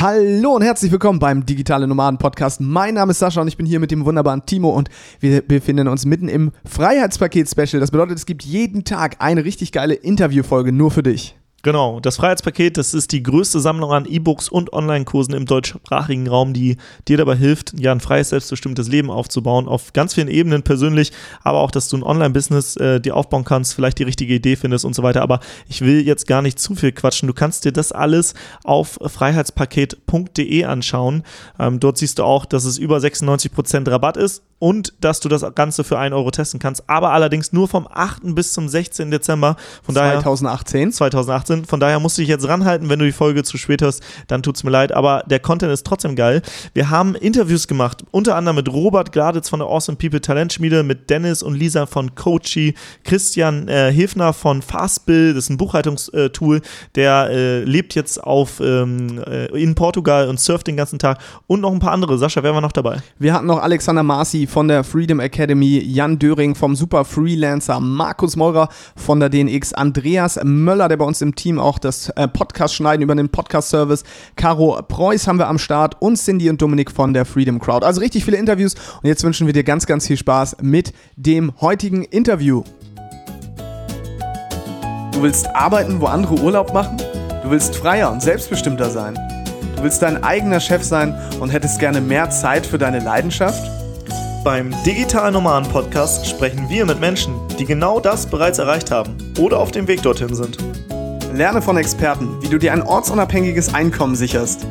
Hallo und herzlich willkommen beim Digitale Nomaden Podcast. Mein Name ist Sascha und ich bin hier mit dem wunderbaren Timo und wir befinden uns mitten im Freiheitspaket Special. Das bedeutet, es gibt jeden Tag eine richtig geile Interviewfolge nur für dich. Genau, das Freiheitspaket, das ist die größte Sammlung an E-Books und Online-Kursen im deutschsprachigen Raum, die dir dabei hilft, ja, ein freies, selbstbestimmtes Leben aufzubauen, auf ganz vielen Ebenen persönlich, aber auch, dass du ein Online-Business äh, dir aufbauen kannst, vielleicht die richtige Idee findest und so weiter. Aber ich will jetzt gar nicht zu viel quatschen. Du kannst dir das alles auf freiheitspaket.de anschauen. Ähm, dort siehst du auch, dass es über 96% Rabatt ist und dass du das Ganze für 1 Euro testen kannst, aber allerdings nur vom 8. bis zum 16. Dezember. Von 2018. Daher, 2018. Von daher musst du dich jetzt ranhalten, wenn du die Folge zu spät hörst, dann tut's mir leid, aber der Content ist trotzdem geil. Wir haben Interviews gemacht, unter anderem mit Robert Gladitz von der Awesome People Talentschmiede, mit Dennis und Lisa von Coachy, Christian äh, Hilfner von Fastbill, das ist ein Buchhaltungstool, der äh, lebt jetzt auf ähm, äh, in Portugal und surft den ganzen Tag und noch ein paar andere. Sascha, wer war noch dabei? Wir hatten noch Alexander Marci von der Freedom Academy, Jan Döring vom Super Freelancer, Markus Meurer von der DNX, Andreas Möller, der bei uns im Team auch das äh, Podcast schneiden über den Podcast-Service, Caro Preuß haben wir am Start und Cindy und Dominik von der Freedom Crowd. Also richtig viele Interviews und jetzt wünschen wir dir ganz, ganz viel Spaß mit dem heutigen Interview. Du willst arbeiten, wo andere Urlaub machen? Du willst freier und selbstbestimmter sein? Du willst dein eigener Chef sein und hättest gerne mehr Zeit für deine Leidenschaft? Beim Digital Nomaden Podcast sprechen wir mit Menschen, die genau das bereits erreicht haben oder auf dem Weg dorthin sind. Lerne von Experten, wie du dir ein ortsunabhängiges Einkommen sicherst.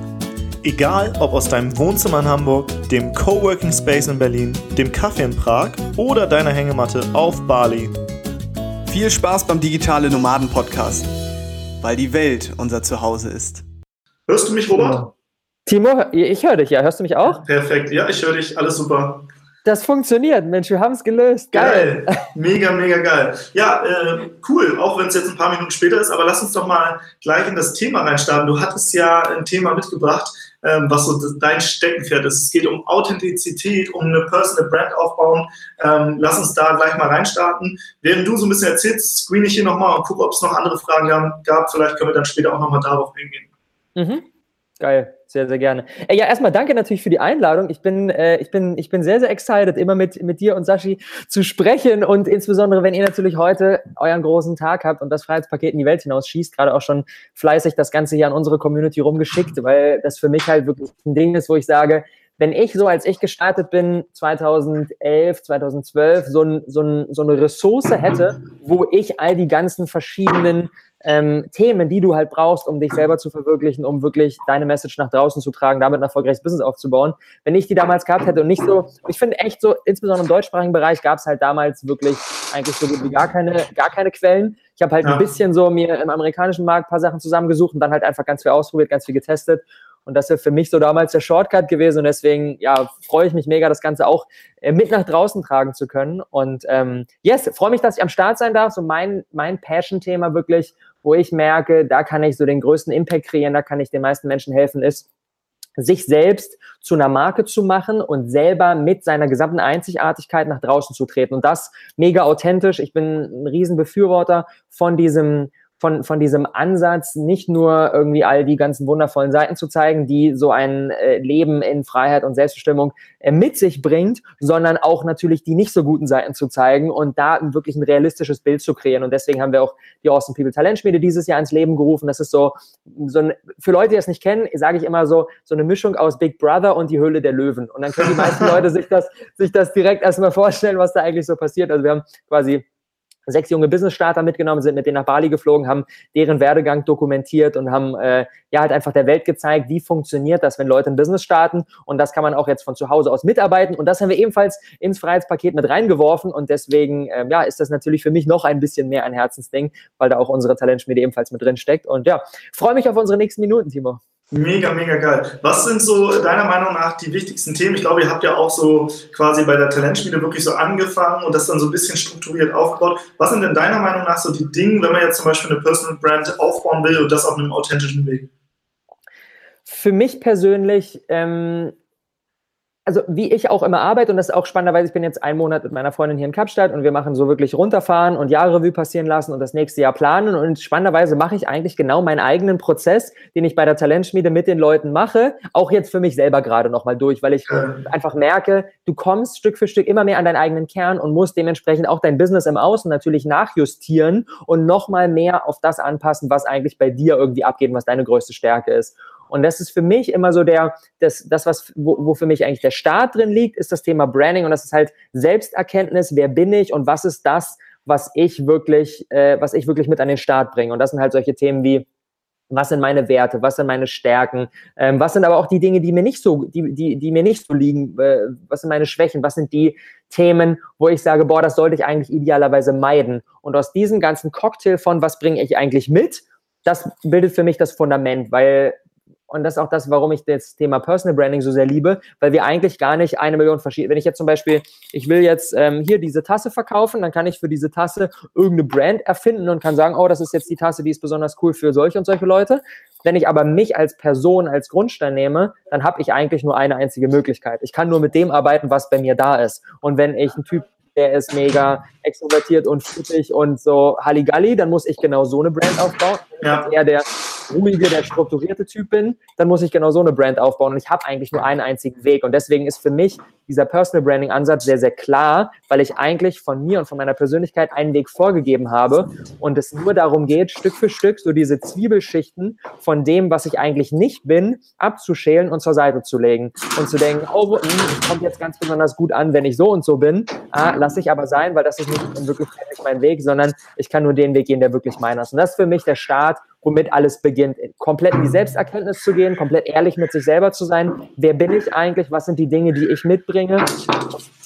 Egal ob aus deinem Wohnzimmer in Hamburg, dem Coworking Space in Berlin, dem Kaffee in Prag oder deiner Hängematte auf Bali. Viel Spaß beim Digitale Nomaden Podcast, weil die Welt unser Zuhause ist. Hörst du mich, Robert? Timo, ich höre dich ja. Hörst du mich auch? Perfekt, ja, ich höre dich. Alles super. Das funktioniert, Mensch, wir haben es gelöst. Geil. geil. Mega, mega geil. Ja, äh, cool, auch wenn es jetzt ein paar Minuten später ist, aber lass uns doch mal gleich in das Thema reinstarten. Du hattest ja ein Thema mitgebracht, ähm, was so dein Steckenpferd ist. Es geht um Authentizität, um eine Personal Brand aufbauen. Ähm, lass uns da gleich mal reinstarten. Während du so ein bisschen erzählst, screen ich hier nochmal und gucke, ob es noch andere Fragen gab. Vielleicht können wir dann später auch nochmal darauf eingehen. Mhm. Geil, sehr, sehr gerne. Äh, ja, erstmal danke natürlich für die Einladung. Ich bin, äh, ich bin, ich bin sehr, sehr excited, immer mit, mit dir und Sashi zu sprechen und insbesondere, wenn ihr natürlich heute euren großen Tag habt und das Freiheitspaket in die Welt hinaus schießt, gerade auch schon fleißig das Ganze hier an unsere Community rumgeschickt, weil das für mich halt wirklich ein Ding ist, wo ich sage, wenn ich so, als ich gestartet bin, 2011, 2012, so, ein, so, ein, so eine Ressource hätte, wo ich all die ganzen verschiedenen ähm, Themen, die du halt brauchst, um dich selber zu verwirklichen, um wirklich deine Message nach draußen zu tragen, damit ein erfolgreiches Business aufzubauen. Wenn ich die damals gehabt hätte und nicht so, ich finde echt so, insbesondere im deutschsprachigen Bereich gab es halt damals wirklich eigentlich so gut wie gar keine, gar keine Quellen. Ich habe halt ja. ein bisschen so mir im amerikanischen Markt ein paar Sachen zusammengesucht und dann halt einfach ganz viel ausprobiert, ganz viel getestet und das wäre für mich so damals der Shortcut gewesen. Und deswegen, ja, freue ich mich mega, das Ganze auch äh, mit nach draußen tragen zu können. Und ähm, yes, freue mich, dass ich am Start sein darf. So mein, mein Passion-Thema wirklich, wo ich merke, da kann ich so den größten Impact kreieren, da kann ich den meisten Menschen helfen, ist, sich selbst zu einer Marke zu machen und selber mit seiner gesamten Einzigartigkeit nach draußen zu treten. Und das mega authentisch. Ich bin ein Riesenbefürworter von diesem von, von diesem Ansatz, nicht nur irgendwie all die ganzen wundervollen Seiten zu zeigen, die so ein äh, Leben in Freiheit und Selbstbestimmung äh, mit sich bringt, sondern auch natürlich die nicht so guten Seiten zu zeigen und da wirklich ein realistisches Bild zu kreieren. Und deswegen haben wir auch die Awesome People Talentschmiede dieses Jahr ins Leben gerufen. Das ist so, so ein, für Leute, die das nicht kennen, sage ich immer so, so eine Mischung aus Big Brother und die Höhle der Löwen. Und dann können die meisten Leute sich das, sich das direkt erstmal vorstellen, was da eigentlich so passiert. Also wir haben quasi sechs junge Business-Starter mitgenommen, sind mit denen nach Bali geflogen, haben deren Werdegang dokumentiert und haben äh, ja halt einfach der Welt gezeigt, wie funktioniert das, wenn Leute ein Business starten. Und das kann man auch jetzt von zu Hause aus mitarbeiten. Und das haben wir ebenfalls ins Freiheitspaket mit reingeworfen. Und deswegen ähm, ja, ist das natürlich für mich noch ein bisschen mehr ein Herzensding, weil da auch unsere Talentschmiede ebenfalls mit drin steckt. Und ja, freue mich auf unsere nächsten Minuten, Timo. Mega, mega geil. Was sind so deiner Meinung nach die wichtigsten Themen? Ich glaube, ihr habt ja auch so quasi bei der Talentschmiede wirklich so angefangen und das dann so ein bisschen strukturiert aufgebaut. Was sind denn deiner Meinung nach so die Dinge, wenn man jetzt zum Beispiel eine Personal Brand aufbauen will und das auf einem authentischen Weg? Für mich persönlich ähm, also wie ich auch immer arbeite, und das ist auch spannenderweise, ich bin jetzt einen Monat mit meiner Freundin hier in Kapstadt und wir machen so wirklich runterfahren und Jahrrevue passieren lassen und das nächste Jahr planen. Und spannenderweise mache ich eigentlich genau meinen eigenen Prozess, den ich bei der Talentschmiede mit den Leuten mache, auch jetzt für mich selber gerade nochmal durch, weil ich einfach merke, du kommst Stück für Stück immer mehr an deinen eigenen Kern und musst dementsprechend auch dein Business im Außen natürlich nachjustieren und nochmal mehr auf das anpassen, was eigentlich bei dir irgendwie abgeht, was deine größte Stärke ist. Und das ist für mich immer so der, das, das was, wo, wo für mich eigentlich der Start drin liegt, ist das Thema Branding und das ist halt Selbsterkenntnis, wer bin ich und was ist das, was ich wirklich, äh, was ich wirklich mit an den Start bringe. Und das sind halt solche Themen wie, was sind meine Werte, was sind meine Stärken, ähm, was sind aber auch die Dinge, die mir nicht so, die, die, die mir nicht so liegen, äh, was sind meine Schwächen, was sind die Themen, wo ich sage, boah, das sollte ich eigentlich idealerweise meiden. Und aus diesem ganzen Cocktail von, was bringe ich eigentlich mit, das bildet für mich das Fundament, weil und das ist auch das, warum ich das Thema Personal Branding so sehr liebe, weil wir eigentlich gar nicht eine Million verschiedene. Wenn ich jetzt zum Beispiel, ich will jetzt ähm, hier diese Tasse verkaufen, dann kann ich für diese Tasse irgendeine Brand erfinden und kann sagen, oh, das ist jetzt die Tasse, die ist besonders cool für solche und solche Leute. Wenn ich aber mich als Person, als Grundstein nehme, dann habe ich eigentlich nur eine einzige Möglichkeit. Ich kann nur mit dem arbeiten, was bei mir da ist. Und wenn ich ein Typ der ist mega extrovertiert und flippig und so Halligalli, dann muss ich genau so eine Brand aufbauen. Ja. Eher der ruhige, der strukturierte Typ bin, dann muss ich genau so eine Brand aufbauen. Und ich habe eigentlich nur einen einzigen Weg. Und deswegen ist für mich dieser Personal Branding Ansatz sehr, sehr klar, weil ich eigentlich von mir und von meiner Persönlichkeit einen Weg vorgegeben habe und es nur darum geht, Stück für Stück so diese Zwiebelschichten von dem, was ich eigentlich nicht bin, abzuschälen und zur Seite zu legen und zu denken, oh, hm, es kommt jetzt ganz besonders gut an, wenn ich so und so bin. Ah, lasse ich aber sein, weil das ist nicht wirklich mein Weg, sondern ich kann nur den Weg gehen, der wirklich meiner ist. Und das ist für mich der Start, womit alles beginnt, komplett in die Selbsterkenntnis zu gehen, komplett ehrlich mit sich selber zu sein. Wer bin ich eigentlich? Was sind die Dinge, die ich mitbringe?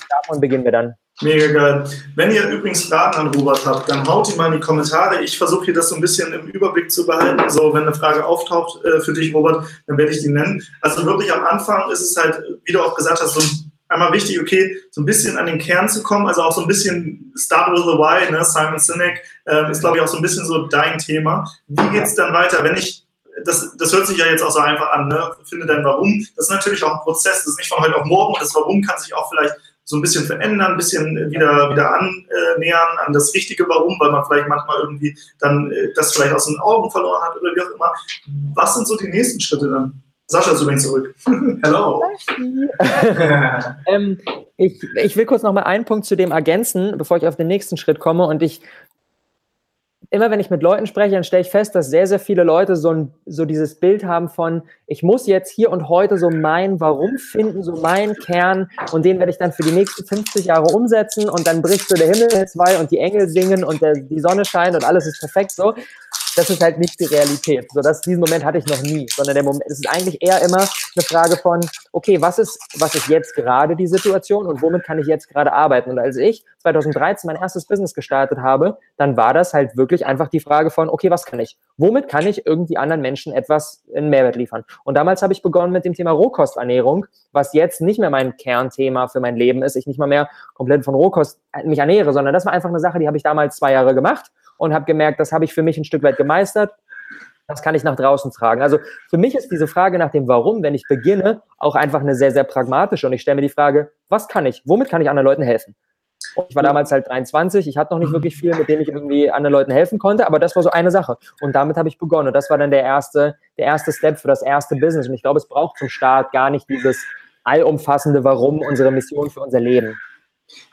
Davon beginnen wir dann. Mega geil. Wenn ihr übrigens Fragen an Robert habt, dann haut die mal in die Kommentare. Ich versuche hier das so ein bisschen im Überblick zu behalten. So, wenn eine Frage auftaucht äh, für dich, Robert, dann werde ich die nennen. Also wirklich am Anfang ist es halt, wie du auch gesagt hast, so ein einmal wichtig, okay, so ein bisschen an den Kern zu kommen, also auch so ein bisschen Start with the Why, ne? Simon Sinek äh, ist, glaube ich, auch so ein bisschen so dein Thema. Wie geht es dann weiter, wenn ich, das, das hört sich ja jetzt auch so einfach an, ne? finde dein Warum. Das ist natürlich auch ein Prozess, das ist nicht von heute auf morgen das Warum kann sich auch vielleicht so ein bisschen verändern, ein bisschen wieder, wieder annähern an das richtige Warum, weil man vielleicht manchmal irgendwie dann äh, das vielleicht aus den Augen verloren hat oder wie auch immer. Was sind so die nächsten Schritte dann? Sascha ist übrigens zurück. Hello. ähm, ich, ich will kurz noch mal einen Punkt zu dem ergänzen, bevor ich auf den nächsten Schritt komme. Und ich, immer wenn ich mit Leuten spreche, dann stelle ich fest, dass sehr, sehr viele Leute so, ein, so dieses Bild haben von, ich muss jetzt hier und heute so mein Warum finden, so meinen Kern und den werde ich dann für die nächsten 50 Jahre umsetzen und dann bricht so der Himmel zwei und die Engel singen und der, die Sonne scheint und alles ist perfekt so das ist halt nicht die Realität. So, das, diesen Moment hatte ich noch nie, sondern der Moment, es ist eigentlich eher immer eine Frage von, okay, was ist, was ist jetzt gerade die Situation und womit kann ich jetzt gerade arbeiten? Und als ich 2013 mein erstes Business gestartet habe, dann war das halt wirklich einfach die Frage von, okay, was kann ich? Womit kann ich irgendwie anderen Menschen etwas in Mehrwert liefern? Und damals habe ich begonnen mit dem Thema Rohkosternährung, was jetzt nicht mehr mein Kernthema für mein Leben ist. Ich nicht mal mehr komplett von Rohkost mich ernähre, sondern das war einfach eine Sache, die habe ich damals zwei Jahre gemacht und habe gemerkt, das habe ich für mich ein Stück weit gemeistert. Das kann ich nach draußen tragen. Also für mich ist diese Frage nach dem Warum, wenn ich beginne, auch einfach eine sehr, sehr pragmatische. Und ich stelle mir die Frage, was kann ich? Womit kann ich anderen Leuten helfen? Und ich war damals halt 23, ich hatte noch nicht wirklich viel, mit dem ich irgendwie anderen Leuten helfen konnte, aber das war so eine Sache. Und damit habe ich begonnen. Und das war dann der erste, der erste Step für das erste Business. Und ich glaube, es braucht zum Start gar nicht dieses allumfassende Warum, unsere Mission für unser Leben.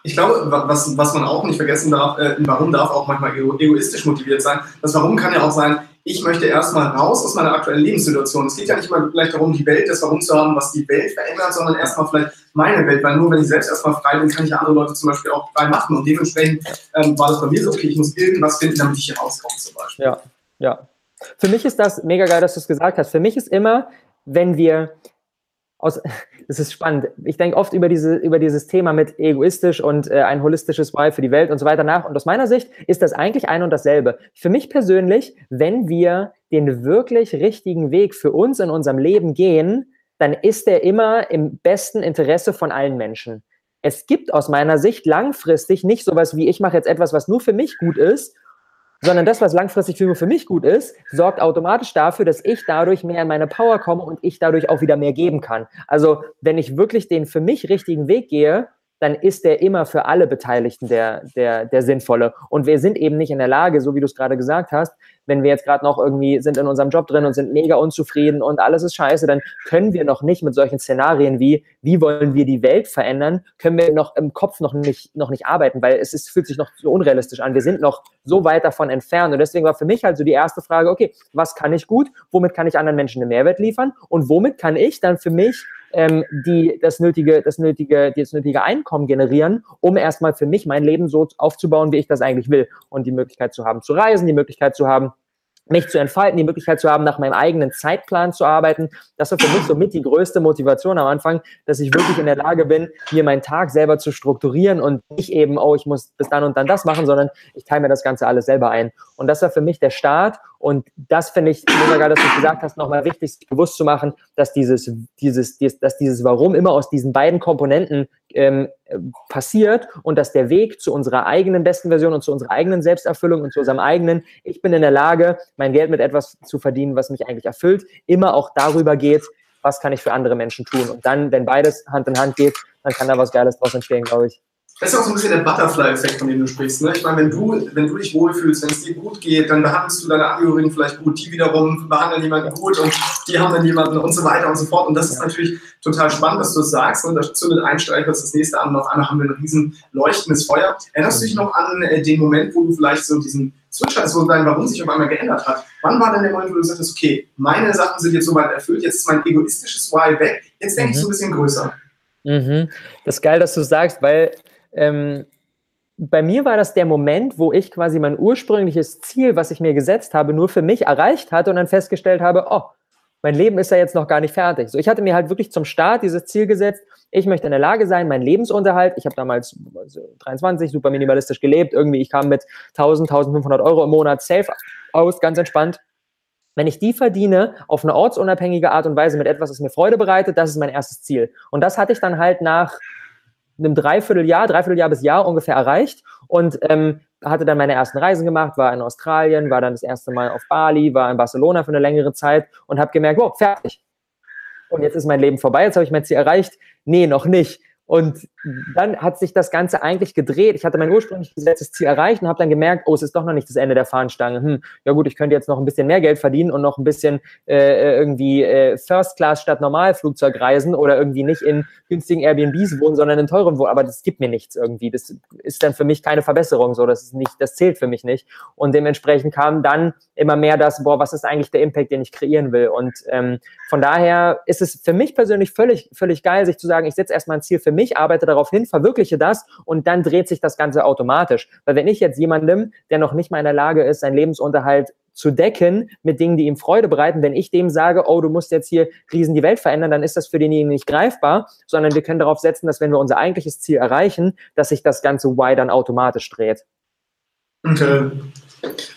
Ich glaube, was, was man auch nicht vergessen darf, äh, Warum darf auch manchmal egoistisch motiviert sein. Das Warum kann ja auch sein, ich möchte erstmal raus aus meiner aktuellen Lebenssituation. Es geht ja nicht mal gleich darum, die Welt, das Warum zu haben, was die Welt verändert, sondern erstmal vielleicht meine Welt, weil nur wenn ich selbst erstmal frei bin, kann ich ja andere Leute zum Beispiel auch frei machen. Und dementsprechend ähm, war das bei mir so, okay, ich muss irgendwas finden, damit ich hier rauskomme zum Beispiel. Ja, ja. Für mich ist das mega geil, dass du es gesagt hast. Für mich ist immer, wenn wir aus, das ist spannend. Ich denke oft über, diese, über dieses Thema mit egoistisch und äh, ein holistisches Why für die Welt und so weiter nach. Und aus meiner Sicht ist das eigentlich ein und dasselbe. Für mich persönlich, wenn wir den wirklich richtigen Weg für uns in unserem Leben gehen, dann ist er immer im besten Interesse von allen Menschen. Es gibt aus meiner Sicht langfristig nicht sowas wie, ich mache jetzt etwas, was nur für mich gut ist sondern das, was langfristig für, mich gut ist, sorgt automatisch dafür, dass ich dadurch mehr in meine Power komme und ich dadurch auch wieder mehr geben kann. Also wenn ich wirklich den für mich richtigen Weg gehe, dann ist der immer für alle Beteiligten der, der, der sinnvolle. Und wir sind eben nicht in der Lage, so wie du es gerade gesagt hast, wenn wir jetzt gerade noch irgendwie sind in unserem Job drin und sind mega unzufrieden und alles ist scheiße, dann können wir noch nicht mit solchen Szenarien wie, wie wollen wir die Welt verändern, können wir noch im Kopf noch nicht, noch nicht arbeiten, weil es ist, fühlt sich noch so unrealistisch an. Wir sind noch so weit davon entfernt. Und deswegen war für mich halt so die erste Frage, okay, was kann ich gut? Womit kann ich anderen Menschen einen Mehrwert liefern? Und womit kann ich dann für mich ähm, die das nötige, das nötige, das nötige Einkommen generieren, um erstmal für mich mein Leben so aufzubauen, wie ich das eigentlich will und die Möglichkeit zu haben zu reisen, die Möglichkeit zu haben, mich zu entfalten, die Möglichkeit zu haben, nach meinem eigenen Zeitplan zu arbeiten. Das war für mich somit die größte Motivation am Anfang, dass ich wirklich in der Lage bin, mir meinen Tag selber zu strukturieren und nicht eben, oh, ich muss bis dann und dann das machen, sondern ich teile mir das Ganze alles selber ein. Und das war für mich der Start. Und das finde ich mega geil, dass du gesagt hast, nochmal wichtig, sich bewusst zu machen, dass dieses, dieses, dass dieses Warum immer aus diesen beiden Komponenten ähm, passiert und dass der Weg zu unserer eigenen besten Version und zu unserer eigenen Selbsterfüllung und zu unserem eigenen, ich bin in der Lage, mein Geld mit etwas zu verdienen, was mich eigentlich erfüllt, immer auch darüber geht, was kann ich für andere Menschen tun. Und dann, wenn beides Hand in Hand geht, dann kann da was Geiles draus entstehen, glaube ich. Das ist auch so ein bisschen der Butterfly-Effekt, von dem du sprichst. Ne? Ich meine, wenn du, wenn du dich wohlfühlst, wenn es dir gut geht, dann behandelst du deine Angehörigen vielleicht gut, die wiederum behandeln jemanden gut und die haben dann jemanden und so weiter und so fort. Und das ist natürlich total spannend, dass du das sagst. Und ne? da zündet ein Streichholz das nächste an und auf einmal haben wir ein riesen leuchtendes Feuer. Erinnerst du dich noch an äh, den Moment, wo du vielleicht so diesen Switch hattest, wo dein Warum sich auf einmal geändert hat? Wann war denn der Moment, wo du gesagt hast, okay, meine Sachen sind jetzt soweit erfüllt, jetzt ist mein egoistisches Why weg, jetzt denke mhm. ich so ein bisschen größer. Mhm. Das ist geil, dass du sagst, weil ähm, bei mir war das der Moment, wo ich quasi mein ursprüngliches Ziel, was ich mir gesetzt habe, nur für mich erreicht hatte und dann festgestellt habe, oh, mein Leben ist ja jetzt noch gar nicht fertig. So, ich hatte mir halt wirklich zum Start dieses Ziel gesetzt, ich möchte in der Lage sein, meinen Lebensunterhalt, ich habe damals also 23, super minimalistisch gelebt, irgendwie, ich kam mit 1000, 1500 Euro im Monat safe aus, ganz entspannt. Wenn ich die verdiene, auf eine ortsunabhängige Art und Weise mit etwas, das mir Freude bereitet, das ist mein erstes Ziel. Und das hatte ich dann halt nach einem Dreivierteljahr, Dreivierteljahr bis Jahr ungefähr erreicht und ähm, hatte dann meine ersten Reisen gemacht, war in Australien, war dann das erste Mal auf Bali, war in Barcelona für eine längere Zeit und habe gemerkt, wow, fertig. Und jetzt ist mein Leben vorbei, jetzt habe ich mein Ziel erreicht. Nee, noch nicht. Und dann hat sich das Ganze eigentlich gedreht. Ich hatte mein ursprünglich gesetztes Ziel erreicht und habe dann gemerkt, oh, es ist doch noch nicht das Ende der Fahnenstange. Hm, ja gut, ich könnte jetzt noch ein bisschen mehr Geld verdienen und noch ein bisschen äh, irgendwie äh, First Class statt Normalflugzeug reisen oder irgendwie nicht in günstigen Airbnbs wohnen, sondern in teuren wohnen. Aber das gibt mir nichts irgendwie. Das ist dann für mich keine Verbesserung. So, das ist nicht, das zählt für mich nicht. Und dementsprechend kam dann immer mehr das, boah, was ist eigentlich der Impact, den ich kreieren will? Und ähm, von daher ist es für mich persönlich völlig, völlig geil, sich zu sagen, ich setze erstmal ein Ziel für mich, arbeite darauf hin, verwirkliche das und dann dreht sich das Ganze automatisch. Weil wenn ich jetzt jemandem, der noch nicht mal in der Lage ist, seinen Lebensunterhalt zu decken mit Dingen, die ihm Freude bereiten. Wenn ich dem sage, oh, du musst jetzt hier riesen die Welt verändern, dann ist das für denjenigen nicht greifbar, sondern wir können darauf setzen, dass wenn wir unser eigentliches Ziel erreichen, dass sich das ganze Why dann automatisch dreht. Okay.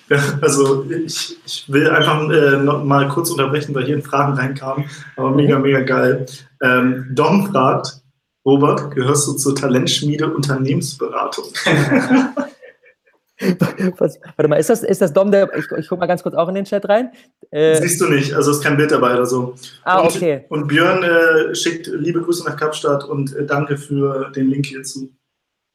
Ja, also ich, ich will einfach äh, noch mal kurz unterbrechen, weil hier in Fragen reinkamen, aber mega, mega geil. Ähm, Dom fragt, Robert, gehörst du zur Talentschmiede Unternehmensberatung? Was, warte mal, ist das, ist das Dom, der. Ich, ich gucke mal ganz kurz auch in den Chat rein. Äh, Siehst du nicht, also ist kein Bild dabei oder so. Ah, und, okay. Und Björn äh, schickt liebe Grüße nach Kapstadt und äh, danke für den Link hierzu.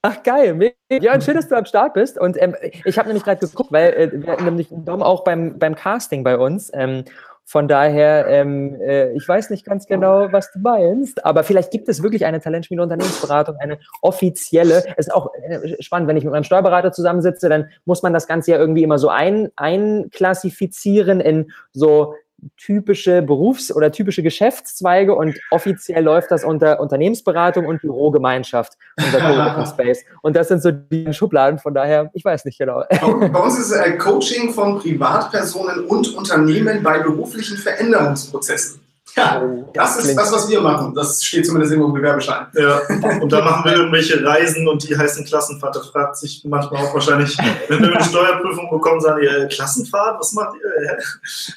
Ach geil, Björn, schön, dass du am Start bist. Und ähm, ich habe nämlich gerade geguckt, weil äh, wir hatten nämlich Dom auch beim, beim Casting bei uns. Ähm, von daher, ähm, äh, ich weiß nicht ganz genau, was du meinst, aber vielleicht gibt es wirklich eine Talentschmiede Unternehmensberatung, eine offizielle. Es ist auch äh, spannend, wenn ich mit meinem Steuerberater zusammensitze, dann muss man das Ganze ja irgendwie immer so ein, einklassifizieren in so typische Berufs- oder typische Geschäftszweige und offiziell läuft das unter Unternehmensberatung und Bürogemeinschaft, unser Coworking Space. Und das sind so die Schubladen, von daher, ich weiß nicht genau. Bei uns ist äh, Coaching von Privatpersonen und Unternehmen bei beruflichen Veränderungsprozessen. Ja, das ist das, was wir machen. Das steht zumindest im Gewerbeschein. Ja, und da machen wir irgendwelche Reisen und die heißen Klassenfahrt. Da fragt sich manchmal auch wahrscheinlich, wenn wir eine Steuerprüfung bekommen, sagen die, äh, Klassenfahrt, was macht ihr?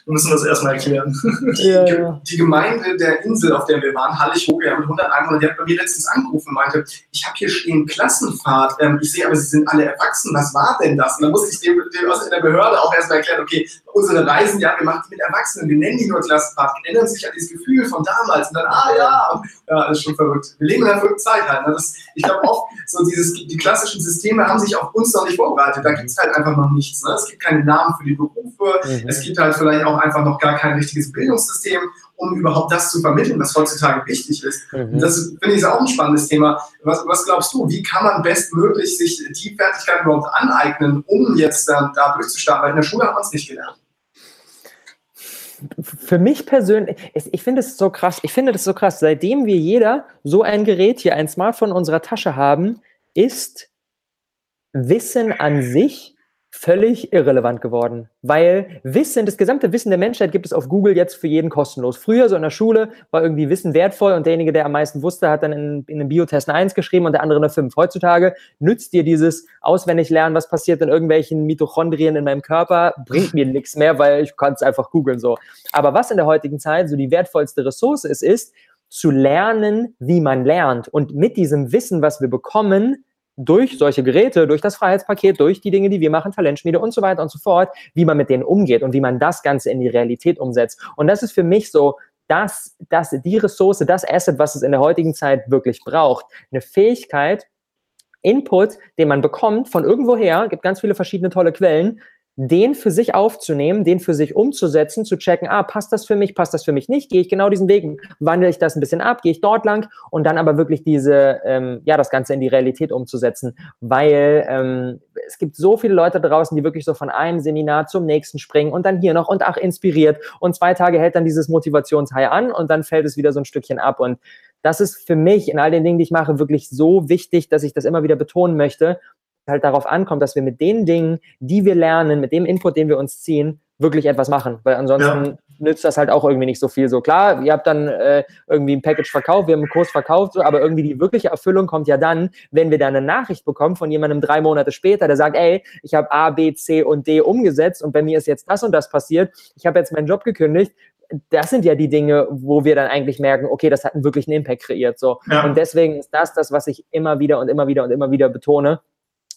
Wir müssen das erstmal erklären. Ja. Die Gemeinde der Insel, auf der wir waren, Hallig-Hoge, mit 100 Einwohnern, die hat bei mir letztens angerufen und meinte, ich habe hier stehen Klassenfahrt. Ähm, ich sehe aber, sie sind alle erwachsen. Was war denn das? Und dann musste ich dem, dem aus der Behörde auch erstmal erklären, okay, unsere Reisen, ja, wir machen die mit Erwachsenen, wir nennen die nur Klassenfahrt, die erinnern sich an dieses Gefühl von damals und dann, ah ja, ja, das ist schon verrückt. Wir leben in einer verrückten Zeit halt. Ne? Das, ich glaube auch, so dieses, die klassischen Systeme haben sich auf uns noch nicht vorbereitet. Da gibt es halt einfach noch nichts. Ne? Es gibt keine Namen für die Berufe, mhm. es gibt halt vielleicht auch einfach noch gar kein richtiges Bildungssystem, um überhaupt das zu vermitteln, was heutzutage wichtig ist. Mhm. Das finde ich auch ein spannendes Thema. Was, was glaubst du, wie kann man bestmöglich sich die Fertigkeit überhaupt aneignen, um jetzt dann da durchzustarten? Weil in der Schule hat man es nicht gelernt für mich persönlich, ich finde es so krass, ich finde das so krass, seitdem wir jeder so ein Gerät hier, ein Smartphone in unserer Tasche haben, ist Wissen an sich völlig irrelevant geworden, weil Wissen, das gesamte Wissen der Menschheit gibt es auf Google jetzt für jeden kostenlos. Früher, so in der Schule, war irgendwie Wissen wertvoll und derjenige, der am meisten wusste, hat dann in, in einem Biotest eine 1 geschrieben und der andere eine 5. Heutzutage nützt dir dieses auswendig lernen, was passiert in irgendwelchen Mitochondrien in meinem Körper, bringt mir nichts mehr, weil ich kann es einfach googeln so. Aber was in der heutigen Zeit so die wertvollste Ressource ist, ist, zu lernen, wie man lernt. Und mit diesem Wissen, was wir bekommen, durch solche Geräte, durch das Freiheitspaket, durch die Dinge, die wir machen, Talentschmiede und so weiter und so fort, wie man mit denen umgeht und wie man das Ganze in die Realität umsetzt. Und das ist für mich so, dass, dass die Ressource, das Asset, was es in der heutigen Zeit wirklich braucht, eine Fähigkeit, Input, den man bekommt von irgendwoher, gibt ganz viele verschiedene tolle Quellen, den für sich aufzunehmen, den für sich umzusetzen, zu checken, ah, passt das für mich, passt das für mich nicht, gehe ich genau diesen Weg, wandle ich das ein bisschen ab, gehe ich dort lang und dann aber wirklich diese, ähm, ja, das Ganze in die Realität umzusetzen, weil ähm, es gibt so viele Leute draußen, die wirklich so von einem Seminar zum nächsten springen und dann hier noch und ach, inspiriert und zwei Tage hält dann dieses Motivationshigh an und dann fällt es wieder so ein Stückchen ab. Und das ist für mich in all den Dingen, die ich mache, wirklich so wichtig, dass ich das immer wieder betonen möchte, halt darauf ankommt, dass wir mit den Dingen, die wir lernen, mit dem Input, den wir uns ziehen, wirklich etwas machen. Weil ansonsten ja. nützt das halt auch irgendwie nicht so viel. So klar, ihr habt dann äh, irgendwie ein Package verkauft, wir haben einen Kurs verkauft, so, aber irgendwie die wirkliche Erfüllung kommt ja dann, wenn wir dann eine Nachricht bekommen von jemandem drei Monate später, der sagt, ey, ich habe A, B, C und D umgesetzt und bei mir ist jetzt das und das passiert. Ich habe jetzt meinen Job gekündigt das sind ja die Dinge, wo wir dann eigentlich merken, okay, das hat einen wirklichen Impact kreiert. So. Ja. Und deswegen ist das das, was ich immer wieder und immer wieder und immer wieder betone.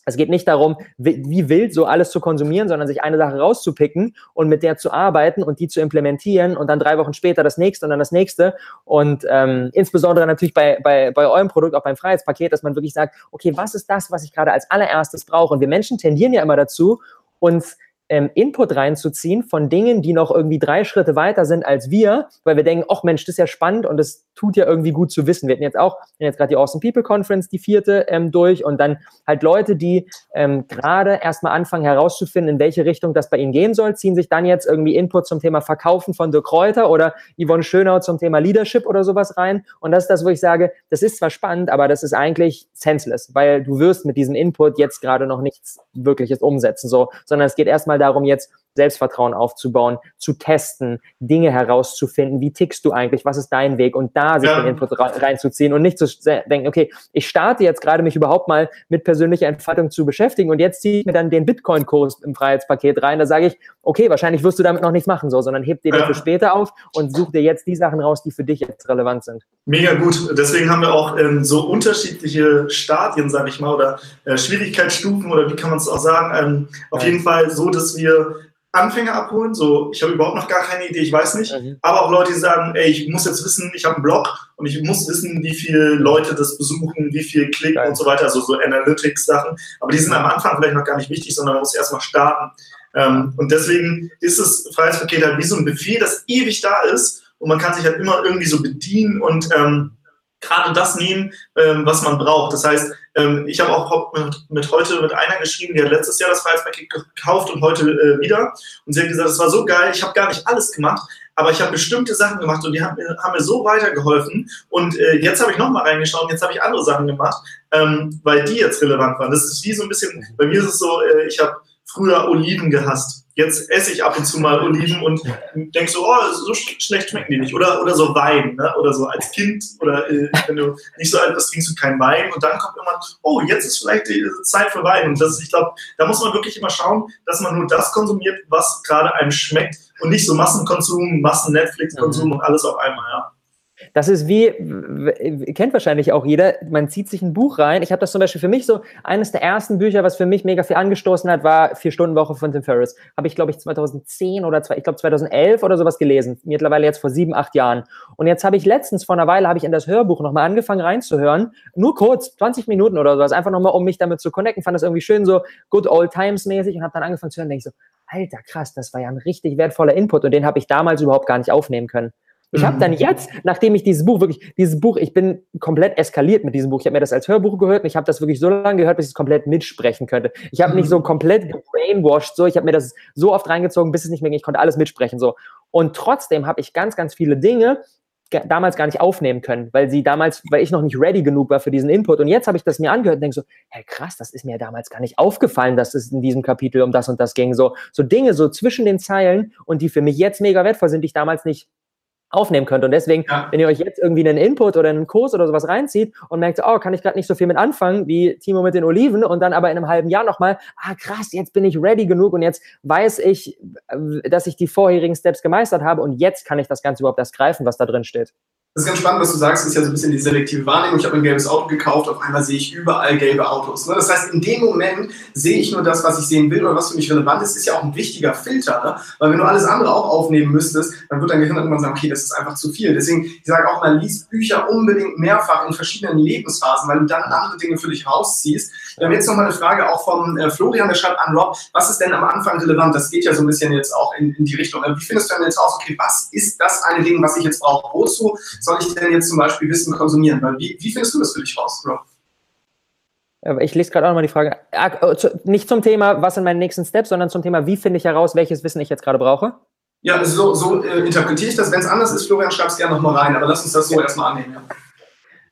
Es geht nicht darum, wie wild so alles zu konsumieren, sondern sich eine Sache rauszupicken und mit der zu arbeiten und die zu implementieren und dann drei Wochen später das nächste und dann das nächste. Und ähm, insbesondere natürlich bei, bei, bei eurem Produkt, auch beim Freiheitspaket, dass man wirklich sagt, okay, was ist das, was ich gerade als allererstes brauche? Und wir Menschen tendieren ja immer dazu, uns ähm, Input reinzuziehen von Dingen, die noch irgendwie drei Schritte weiter sind als wir, weil wir denken, ach Mensch, das ist ja spannend und das tut ja irgendwie gut zu wissen. Wir hatten jetzt auch, jetzt gerade die Awesome People Conference, die vierte ähm, durch und dann halt Leute, die ähm, gerade erstmal anfangen herauszufinden, in welche Richtung das bei ihnen gehen soll, ziehen sich dann jetzt irgendwie Input zum Thema Verkaufen von Dirk Kräuter oder Yvonne Schönau zum Thema Leadership oder sowas rein. Und das ist das, wo ich sage, das ist zwar spannend, aber das ist eigentlich senseless, weil du wirst mit diesem Input jetzt gerade noch nichts Wirkliches umsetzen, so, sondern es geht erstmal darum, jetzt Selbstvertrauen aufzubauen, zu testen, Dinge herauszufinden, wie tickst du eigentlich, was ist dein Weg und da sich ja. den Input reinzuziehen und nicht zu denken, okay, ich starte jetzt gerade mich überhaupt mal mit persönlicher Entfaltung zu beschäftigen und jetzt ziehe ich mir dann den Bitcoin-Kurs im Freiheitspaket rein, da sage ich, okay, wahrscheinlich wirst du damit noch nichts machen, so, sondern heb dir ja. für später auf und such dir jetzt die Sachen raus, die für dich jetzt relevant sind. Mega gut, deswegen haben wir auch ähm, so unterschiedliche Stadien, sage ich mal, oder äh, Schwierigkeitsstufen oder wie kann man es auch sagen, ähm, auf ja. jeden Fall so, dass wir Anfänger abholen, so ich habe überhaupt noch gar keine Idee, ich weiß nicht, mhm. aber auch Leute, die sagen, ey, ich muss jetzt wissen, ich habe einen Blog und ich muss wissen, wie viele Leute das besuchen, wie viel klicken Geil. und so weiter, also so Analytics-Sachen, aber die sind am Anfang vielleicht noch gar nicht wichtig, sondern man muss erstmal starten. Ähm, und deswegen ist das Freiheitspaket halt wie so ein Befehl, das ewig da ist und man kann sich halt immer irgendwie so bedienen und ähm, gerade das nehmen, ähm, was man braucht. Das heißt, ähm, ich habe auch mit, mit, heute mit einer geschrieben, die hat letztes Jahr das Freiheitspaket gekauft und heute äh, wieder. Und sie hat gesagt, es war so geil, ich habe gar nicht alles gemacht, aber ich habe bestimmte Sachen gemacht und die haben, haben mir so weitergeholfen. Und äh, jetzt habe ich nochmal reingeschaut und jetzt habe ich andere Sachen gemacht, ähm, weil die jetzt relevant waren. Das ist wie so ein bisschen, bei mir ist es so, äh, ich habe früher Oliven gehasst. Jetzt esse ich ab und zu mal Oliven und denke so, oh, so schlecht schmecken die nicht. Oder, oder so Wein, ne? oder so als Kind, oder äh, wenn du nicht so alt bist, trinkst du keinen Wein und dann kommt irgendwann, oh, jetzt ist vielleicht die Zeit für Wein. Und das, ich glaube, da muss man wirklich immer schauen, dass man nur das konsumiert, was gerade einem schmeckt und nicht so Massenkonsum, Massen-Netflix-Konsum mhm. und alles auf einmal, ja. Das ist wie, kennt wahrscheinlich auch jeder, man zieht sich ein Buch rein. Ich habe das zum Beispiel für mich so, eines der ersten Bücher, was für mich mega viel angestoßen hat, war Vier-Stunden-Woche von Tim Ferriss. Habe ich, glaube ich, 2010 oder zwei, ich glaube 2011 oder sowas gelesen. Mittlerweile jetzt vor sieben, acht Jahren. Und jetzt habe ich letztens vor einer Weile, habe ich in das Hörbuch nochmal angefangen reinzuhören. Nur kurz, 20 Minuten oder sowas. Einfach nochmal, um mich damit zu connecten. Fand das irgendwie schön, so good old times mäßig und habe dann angefangen zu hören. Denke ich so, Alter, krass, das war ja ein richtig wertvoller Input und den habe ich damals überhaupt gar nicht aufnehmen können. Ich habe dann mhm. jetzt, nachdem ich dieses Buch wirklich, dieses Buch, ich bin komplett eskaliert mit diesem Buch. Ich habe mir das als Hörbuch gehört und ich habe das wirklich so lange gehört, bis ich es komplett mitsprechen könnte. Ich habe nicht so mhm. komplett gebrainwashed, so ich habe mir das so oft reingezogen, bis es nicht mehr ging. Ich konnte alles mitsprechen so. Und trotzdem habe ich ganz, ganz viele Dinge damals gar nicht aufnehmen können, weil sie damals, weil ich noch nicht ready genug war für diesen Input. Und jetzt habe ich das mir angehört und denke so, hey krass, das ist mir damals gar nicht aufgefallen, dass es in diesem Kapitel um das und das ging. So, so Dinge so zwischen den Zeilen und die für mich jetzt mega wertvoll sind, die ich damals nicht aufnehmen könnt. Und deswegen, ja. wenn ihr euch jetzt irgendwie einen Input oder einen Kurs oder sowas reinzieht und merkt, oh, kann ich gerade nicht so viel mit anfangen wie Timo mit den Oliven und dann aber in einem halben Jahr nochmal, ah krass, jetzt bin ich ready genug und jetzt weiß ich, äh, dass ich die vorherigen Steps gemeistert habe und jetzt kann ich das Ganze überhaupt erst greifen, was da drin steht. Das ist ganz spannend, was du sagst, ist ja so ein bisschen die selektive Wahrnehmung. Ich habe ein gelbes Auto gekauft, auf einmal sehe ich überall gelbe Autos. Ne? Das heißt, in dem Moment sehe ich nur das, was ich sehen will oder was für mich relevant ist, ist ja auch ein wichtiger Filter. Ne? Weil wenn du alles andere auch aufnehmen müsstest, dann wird dein Gehirn irgendwann sagen, okay, das ist einfach zu viel. Deswegen, ich sage auch mal, lies Bücher unbedingt mehrfach in verschiedenen Lebensphasen, weil du dann andere Dinge für dich rausziehst. Wir haben jetzt nochmal eine Frage auch vom äh, Florian, der schreibt an Rob, was ist denn am Anfang relevant? Das geht ja so ein bisschen jetzt auch in, in die Richtung. Wie findest du denn jetzt raus, okay, was ist das eine Ding, was ich jetzt brauche? Wozu soll ich denn jetzt zum Beispiel Wissen konsumieren? Wie, wie findest du das für dich raus, Rob? Ich lese gerade auch nochmal die Frage. Ah, nicht zum Thema, was sind meine nächsten Steps, sondern zum Thema, wie finde ich heraus, welches Wissen ich jetzt gerade brauche? Ja, so, so äh, interpretiere ich das. Wenn es anders ist, Florian, schreib es gerne nochmal rein, aber lass uns das so erstmal annehmen. Ja.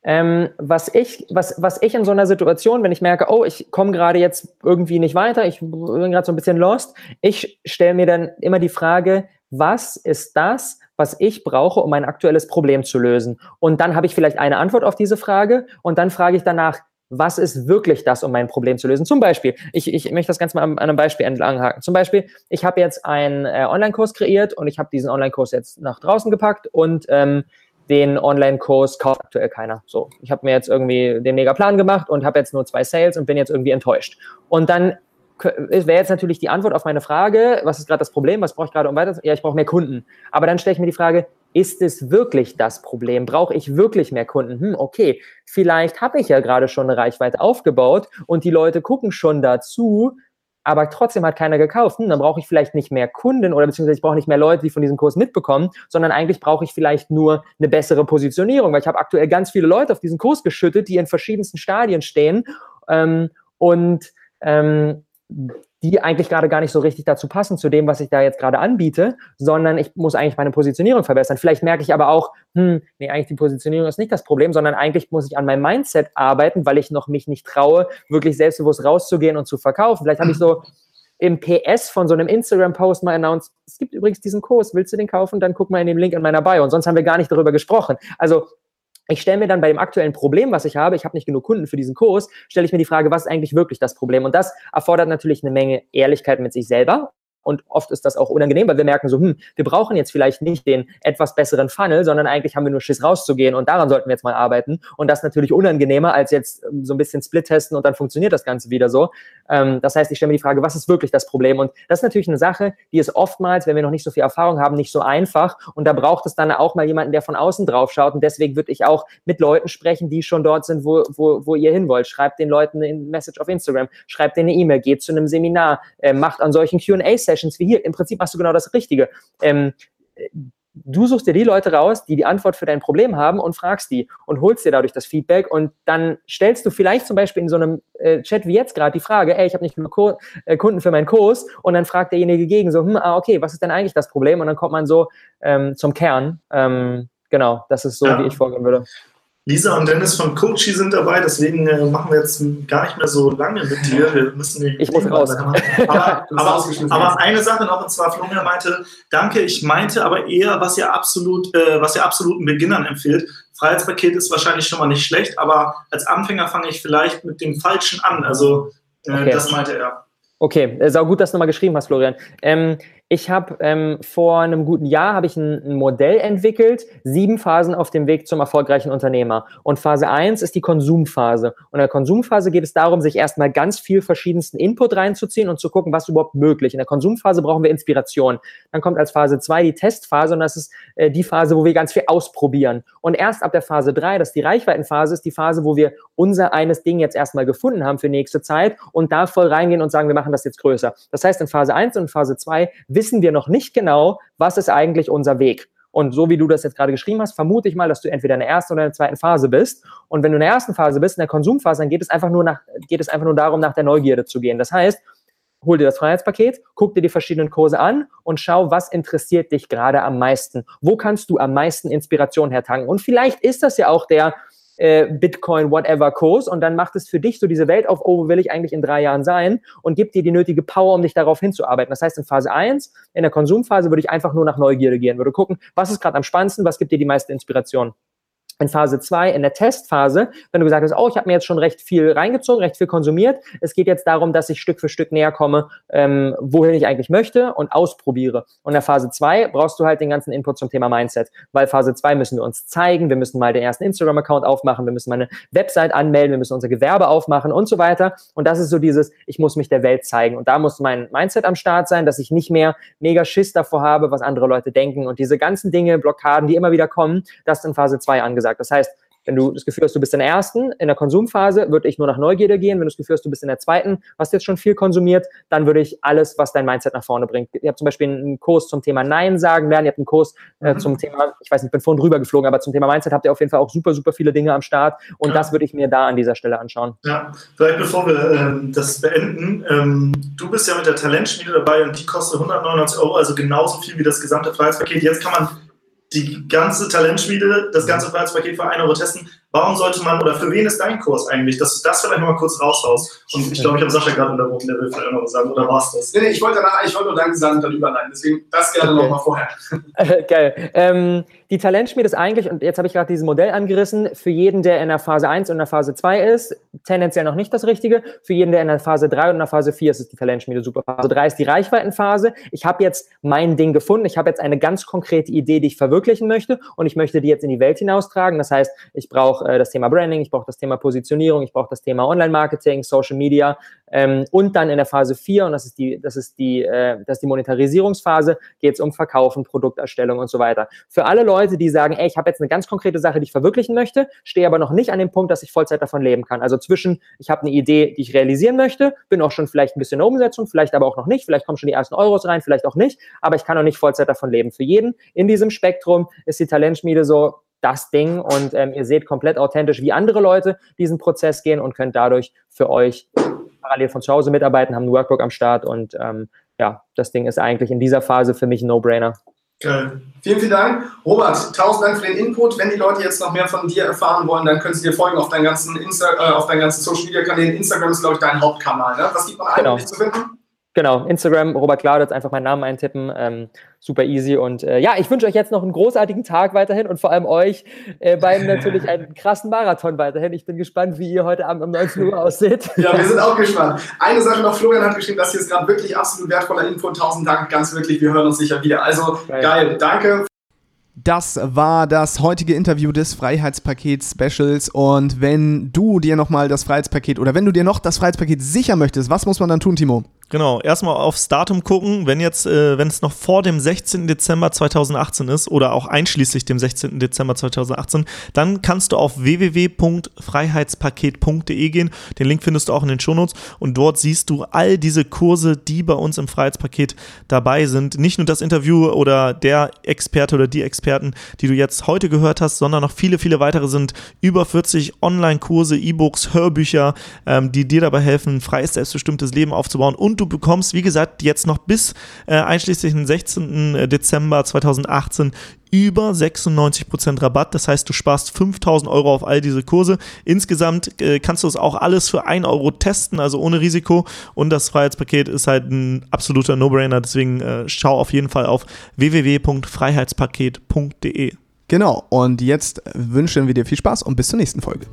Ähm, was, ich, was, was ich in so einer Situation, wenn ich merke, oh, ich komme gerade jetzt irgendwie nicht weiter, ich bin gerade so ein bisschen lost, ich stelle mir dann immer die Frage, was ist das, was ich brauche, um ein aktuelles Problem zu lösen? Und dann habe ich vielleicht eine Antwort auf diese Frage und dann frage ich danach, was ist wirklich das, um mein Problem zu lösen? Zum Beispiel, ich, ich möchte das Ganze mal an einem Beispiel entlanghaken. Zum Beispiel, ich habe jetzt einen äh, Online-Kurs kreiert und ich habe diesen Online-Kurs jetzt nach draußen gepackt und ähm, den Online-Kurs kauft aktuell keiner. So, ich habe mir jetzt irgendwie den Mega-Plan gemacht und habe jetzt nur zwei Sales und bin jetzt irgendwie enttäuscht. Und dann wäre jetzt natürlich die Antwort auf meine Frage, was ist gerade das Problem, was brauche ich gerade um weiter? Ja, ich brauche mehr Kunden. Aber dann stelle ich mir die Frage, ist es wirklich das Problem? Brauche ich wirklich mehr Kunden? Hm, okay, vielleicht habe ich ja gerade schon eine Reichweite aufgebaut und die Leute gucken schon dazu, aber trotzdem hat keiner gekauft, hm, dann brauche ich vielleicht nicht mehr Kunden oder beziehungsweise ich brauche nicht mehr Leute, die von diesem Kurs mitbekommen, sondern eigentlich brauche ich vielleicht nur eine bessere Positionierung, weil ich habe aktuell ganz viele Leute auf diesen Kurs geschüttet, die in verschiedensten Stadien stehen ähm, und ähm, die eigentlich gerade gar nicht so richtig dazu passen, zu dem, was ich da jetzt gerade anbiete, sondern ich muss eigentlich meine Positionierung verbessern. Vielleicht merke ich aber auch, hm, nee, eigentlich die Positionierung ist nicht das Problem, sondern eigentlich muss ich an meinem Mindset arbeiten, weil ich noch mich nicht traue, wirklich selbstbewusst rauszugehen und zu verkaufen. Vielleicht habe ich so im PS von so einem Instagram-Post mal announced, es gibt übrigens diesen Kurs, willst du den kaufen? Dann guck mal in den Link in meiner Bio. Und sonst haben wir gar nicht darüber gesprochen. Also ich stelle mir dann bei dem aktuellen Problem, was ich habe, ich habe nicht genug Kunden für diesen Kurs, stelle ich mir die Frage, was ist eigentlich wirklich das Problem? Und das erfordert natürlich eine Menge Ehrlichkeit mit sich selber und oft ist das auch unangenehm, weil wir merken so, hm, wir brauchen jetzt vielleicht nicht den etwas besseren Funnel, sondern eigentlich haben wir nur Schiss rauszugehen und daran sollten wir jetzt mal arbeiten. Und das ist natürlich unangenehmer als jetzt ähm, so ein bisschen Split testen und dann funktioniert das Ganze wieder so. Ähm, das heißt, ich stelle mir die Frage, was ist wirklich das Problem? Und das ist natürlich eine Sache, die ist oftmals, wenn wir noch nicht so viel Erfahrung haben, nicht so einfach. Und da braucht es dann auch mal jemanden, der von außen drauf schaut. Und deswegen würde ich auch mit Leuten sprechen, die schon dort sind, wo, wo, wo ihr hin wollt. Schreibt den Leuten eine Message auf Instagram, schreibt denen eine E-Mail, geht zu einem Seminar, äh, macht an solchen Q&A Sessions wie hier. Im Prinzip machst du genau das Richtige. Ähm, du suchst dir die Leute raus, die die Antwort für dein Problem haben und fragst die und holst dir dadurch das Feedback und dann stellst du vielleicht zum Beispiel in so einem äh, Chat wie jetzt gerade die Frage, ey, ich habe nicht genug Ko äh, Kunden für meinen Kurs und dann fragt derjenige gegen so, hm, ah, okay, was ist denn eigentlich das Problem? Und dann kommt man so ähm, zum Kern. Ähm, genau, das ist so, ja. wie ich vorgehen würde. Lisa und Dennis von Coachy sind dabei, deswegen äh, machen wir jetzt gar nicht mehr so lange mit dir. Wir müssen ich muss raus. Aber, aber, aber, eine Sache noch, und zwar Florian meinte, danke, ich meinte aber eher, was ihr absolut, äh, was ihr absoluten Beginnern empfiehlt. Freiheitspaket ist wahrscheinlich schon mal nicht schlecht, aber als Anfänger fange ich vielleicht mit dem Falschen an. Also äh, okay. das meinte er. Okay, äh, sau gut, dass du nochmal geschrieben hast, Florian. Ähm, ich habe ähm, vor einem guten Jahr habe ich ein, ein, Modell entwickelt, sieben Phasen auf dem Weg zum erfolgreichen Unternehmer. Und Phase eins ist die Konsumphase. Und in der Konsumphase geht es darum, sich erstmal ganz viel verschiedensten Input reinzuziehen und zu gucken, was überhaupt möglich. In der Konsumphase brauchen wir Inspiration. Dann kommt als Phase zwei die Testphase und das ist äh, die Phase, wo wir ganz viel ausprobieren. Und erst ab der Phase drei, das ist die Reichweitenphase, ist die Phase, wo wir unser eines Ding jetzt erstmal gefunden haben für nächste Zeit und da voll reingehen und sagen, wir machen das jetzt größer. Das heißt, in Phase eins und Phase zwei wissen wir noch nicht genau, was ist eigentlich unser Weg. Und so wie du das jetzt gerade geschrieben hast, vermute ich mal, dass du entweder in der ersten oder in der zweiten Phase bist. Und wenn du in der ersten Phase bist, in der Konsumphase, dann geht es einfach nur nach, geht es einfach nur darum, nach der Neugierde zu gehen. Das heißt, hol dir das Freiheitspaket, guck dir die verschiedenen Kurse an und schau, was interessiert dich gerade am meisten? Wo kannst du am meisten Inspiration hertanken? Und vielleicht ist das ja auch der äh, Bitcoin, whatever Kurs. Und dann macht es für dich so diese Welt auf, oh, wo will ich eigentlich in drei Jahren sein? Und gibt dir die nötige Power, um dich darauf hinzuarbeiten. Das heißt, in Phase 1, in der Konsumphase, würde ich einfach nur nach Neugierde gehen, würde gucken, was ist gerade am spannendsten, was gibt dir die meiste Inspiration in Phase 2, in der Testphase, wenn du gesagt hast, oh, ich habe mir jetzt schon recht viel reingezogen, recht viel konsumiert, es geht jetzt darum, dass ich Stück für Stück näher komme, ähm, wohin ich eigentlich möchte und ausprobiere. Und in der Phase 2 brauchst du halt den ganzen Input zum Thema Mindset, weil Phase 2 müssen wir uns zeigen, wir müssen mal den ersten Instagram-Account aufmachen, wir müssen mal eine Website anmelden, wir müssen unser Gewerbe aufmachen und so weiter. Und das ist so dieses, ich muss mich der Welt zeigen. Und da muss mein Mindset am Start sein, dass ich nicht mehr mega Schiss davor habe, was andere Leute denken. Und diese ganzen Dinge, Blockaden, die immer wieder kommen, das ist in Phase 2 angesagt gesagt. Das heißt, wenn du das Gefühl hast, du bist in der ersten, in der Konsumphase, würde ich nur nach Neugierde gehen. Wenn du das Gefühl hast, du bist in der zweiten, hast jetzt schon viel konsumiert, dann würde ich alles, was dein Mindset nach vorne bringt. Ihr habt zum Beispiel einen Kurs zum Thema Nein sagen lernen, ihr habt einen Kurs äh, mhm. zum Thema, ich weiß nicht, ich bin vorhin drüber geflogen, aber zum Thema Mindset habt ihr auf jeden Fall auch super, super viele Dinge am Start und ja. das würde ich mir da an dieser Stelle anschauen. Ja, vielleicht bevor wir ähm, das beenden, ähm, du bist ja mit der Talentschmiede dabei und die kostet 199 Euro, also genauso viel wie das gesamte Preispaket. Jetzt kann man die ganze Talentschmiede, das ganze Freiheitspaket für 1 Euro testen. Warum sollte man, oder für wen ist dein Kurs eigentlich? Dass du das vielleicht mal kurz raushaust. Und ich glaube, ich habe Sascha gerade unterbrochen, der will vielleicht noch was sagen, oder war es das? Nee, nee, ich wollte danach, ich wollte nur Danke sagen und dann überleiten. Deswegen das gerne okay. nochmal vorher. Geil. Ähm, die Talentschmiede ist eigentlich, und jetzt habe ich gerade dieses Modell angerissen, für jeden, der in der Phase 1 und in der Phase 2 ist, tendenziell noch nicht das Richtige. Für jeden, der in der Phase 3 und in der Phase 4 ist, ist die Talentschmiede super. Phase 3 ist die Reichweitenphase. Ich habe jetzt mein Ding gefunden. Ich habe jetzt eine ganz konkrete Idee, die ich verwirklichen möchte und ich möchte die jetzt in die Welt hinaustragen. Das heißt, ich brauche äh, das Thema Branding, ich brauche das Thema Positionierung, ich brauche das Thema Online-Marketing, Social Media ähm, und dann in der Phase 4, und das ist die, das ist die, äh, das ist die Monetarisierungsphase, geht es um Verkaufen, Produkterstellung und so weiter. Für alle Leute, Leute, die sagen, ey, ich habe jetzt eine ganz konkrete Sache, die ich verwirklichen möchte, stehe aber noch nicht an dem Punkt, dass ich Vollzeit davon leben kann. Also zwischen, ich habe eine Idee, die ich realisieren möchte, bin auch schon vielleicht ein bisschen in der Umsetzung, vielleicht aber auch noch nicht, vielleicht kommen schon die ersten Euros rein, vielleicht auch nicht, aber ich kann noch nicht Vollzeit davon leben. Für jeden in diesem Spektrum ist die Talentschmiede so das Ding und ähm, ihr seht komplett authentisch, wie andere Leute diesen Prozess gehen und könnt dadurch für euch parallel von zu Hause mitarbeiten, haben ein Workbook am Start und ähm, ja, das Ding ist eigentlich in dieser Phase für mich ein No-Brainer. Geil. Vielen, vielen Dank. Robert, tausend Dank für den Input. Wenn die Leute jetzt noch mehr von dir erfahren wollen, dann können sie dir folgen auf deinen ganzen, Insta äh, auf deinen ganzen Social Media Kanälen. Instagram ist, glaube ich, dein Hauptkanal. Ne? Was gibt man ein, genau. dich zu finden? Genau, Instagram, Robert Klauditz, einfach meinen Namen eintippen. Ähm, super easy. Und äh, ja, ich wünsche euch jetzt noch einen großartigen Tag weiterhin und vor allem euch äh, beiden natürlich einen krassen Marathon weiterhin. Ich bin gespannt, wie ihr heute Abend um 19 Uhr aussieht. Ja, wir sind auch gespannt. Eine Sache noch, Florian hat geschrieben, das hier ist gerade wirklich absolut wertvoller Info. Tausend Dank, ganz wirklich. Wir hören uns sicher wieder. Also geil, geil. danke. Das war das heutige Interview des Freiheitspaket Specials. Und wenn du dir nochmal das Freiheitspaket oder wenn du dir noch das Freiheitspaket sichern möchtest, was muss man dann tun, Timo? Genau, erstmal aufs Datum gucken, wenn jetzt, äh, wenn es noch vor dem 16. Dezember 2018 ist oder auch einschließlich dem 16. Dezember 2018, dann kannst du auf www.freiheitspaket.de gehen. Den Link findest du auch in den Shownotes und dort siehst du all diese Kurse, die bei uns im Freiheitspaket dabei sind. Nicht nur das Interview oder der Experte oder die Experten, die du jetzt heute gehört hast, sondern noch viele, viele weitere sind über 40 Online-Kurse, E-Books, Hörbücher, ähm, die dir dabei helfen, ein freies, selbstbestimmtes Leben aufzubauen und du bekommst, wie gesagt, jetzt noch bis äh, einschließlich den 16. Dezember 2018 über 96% Rabatt. Das heißt, du sparst 5000 Euro auf all diese Kurse. Insgesamt äh, kannst du es auch alles für 1 Euro testen, also ohne Risiko. Und das Freiheitspaket ist halt ein absoluter No-Brainer. Deswegen äh, schau auf jeden Fall auf www.freiheitspaket.de. Genau, und jetzt wünschen wir dir viel Spaß und bis zur nächsten Folge.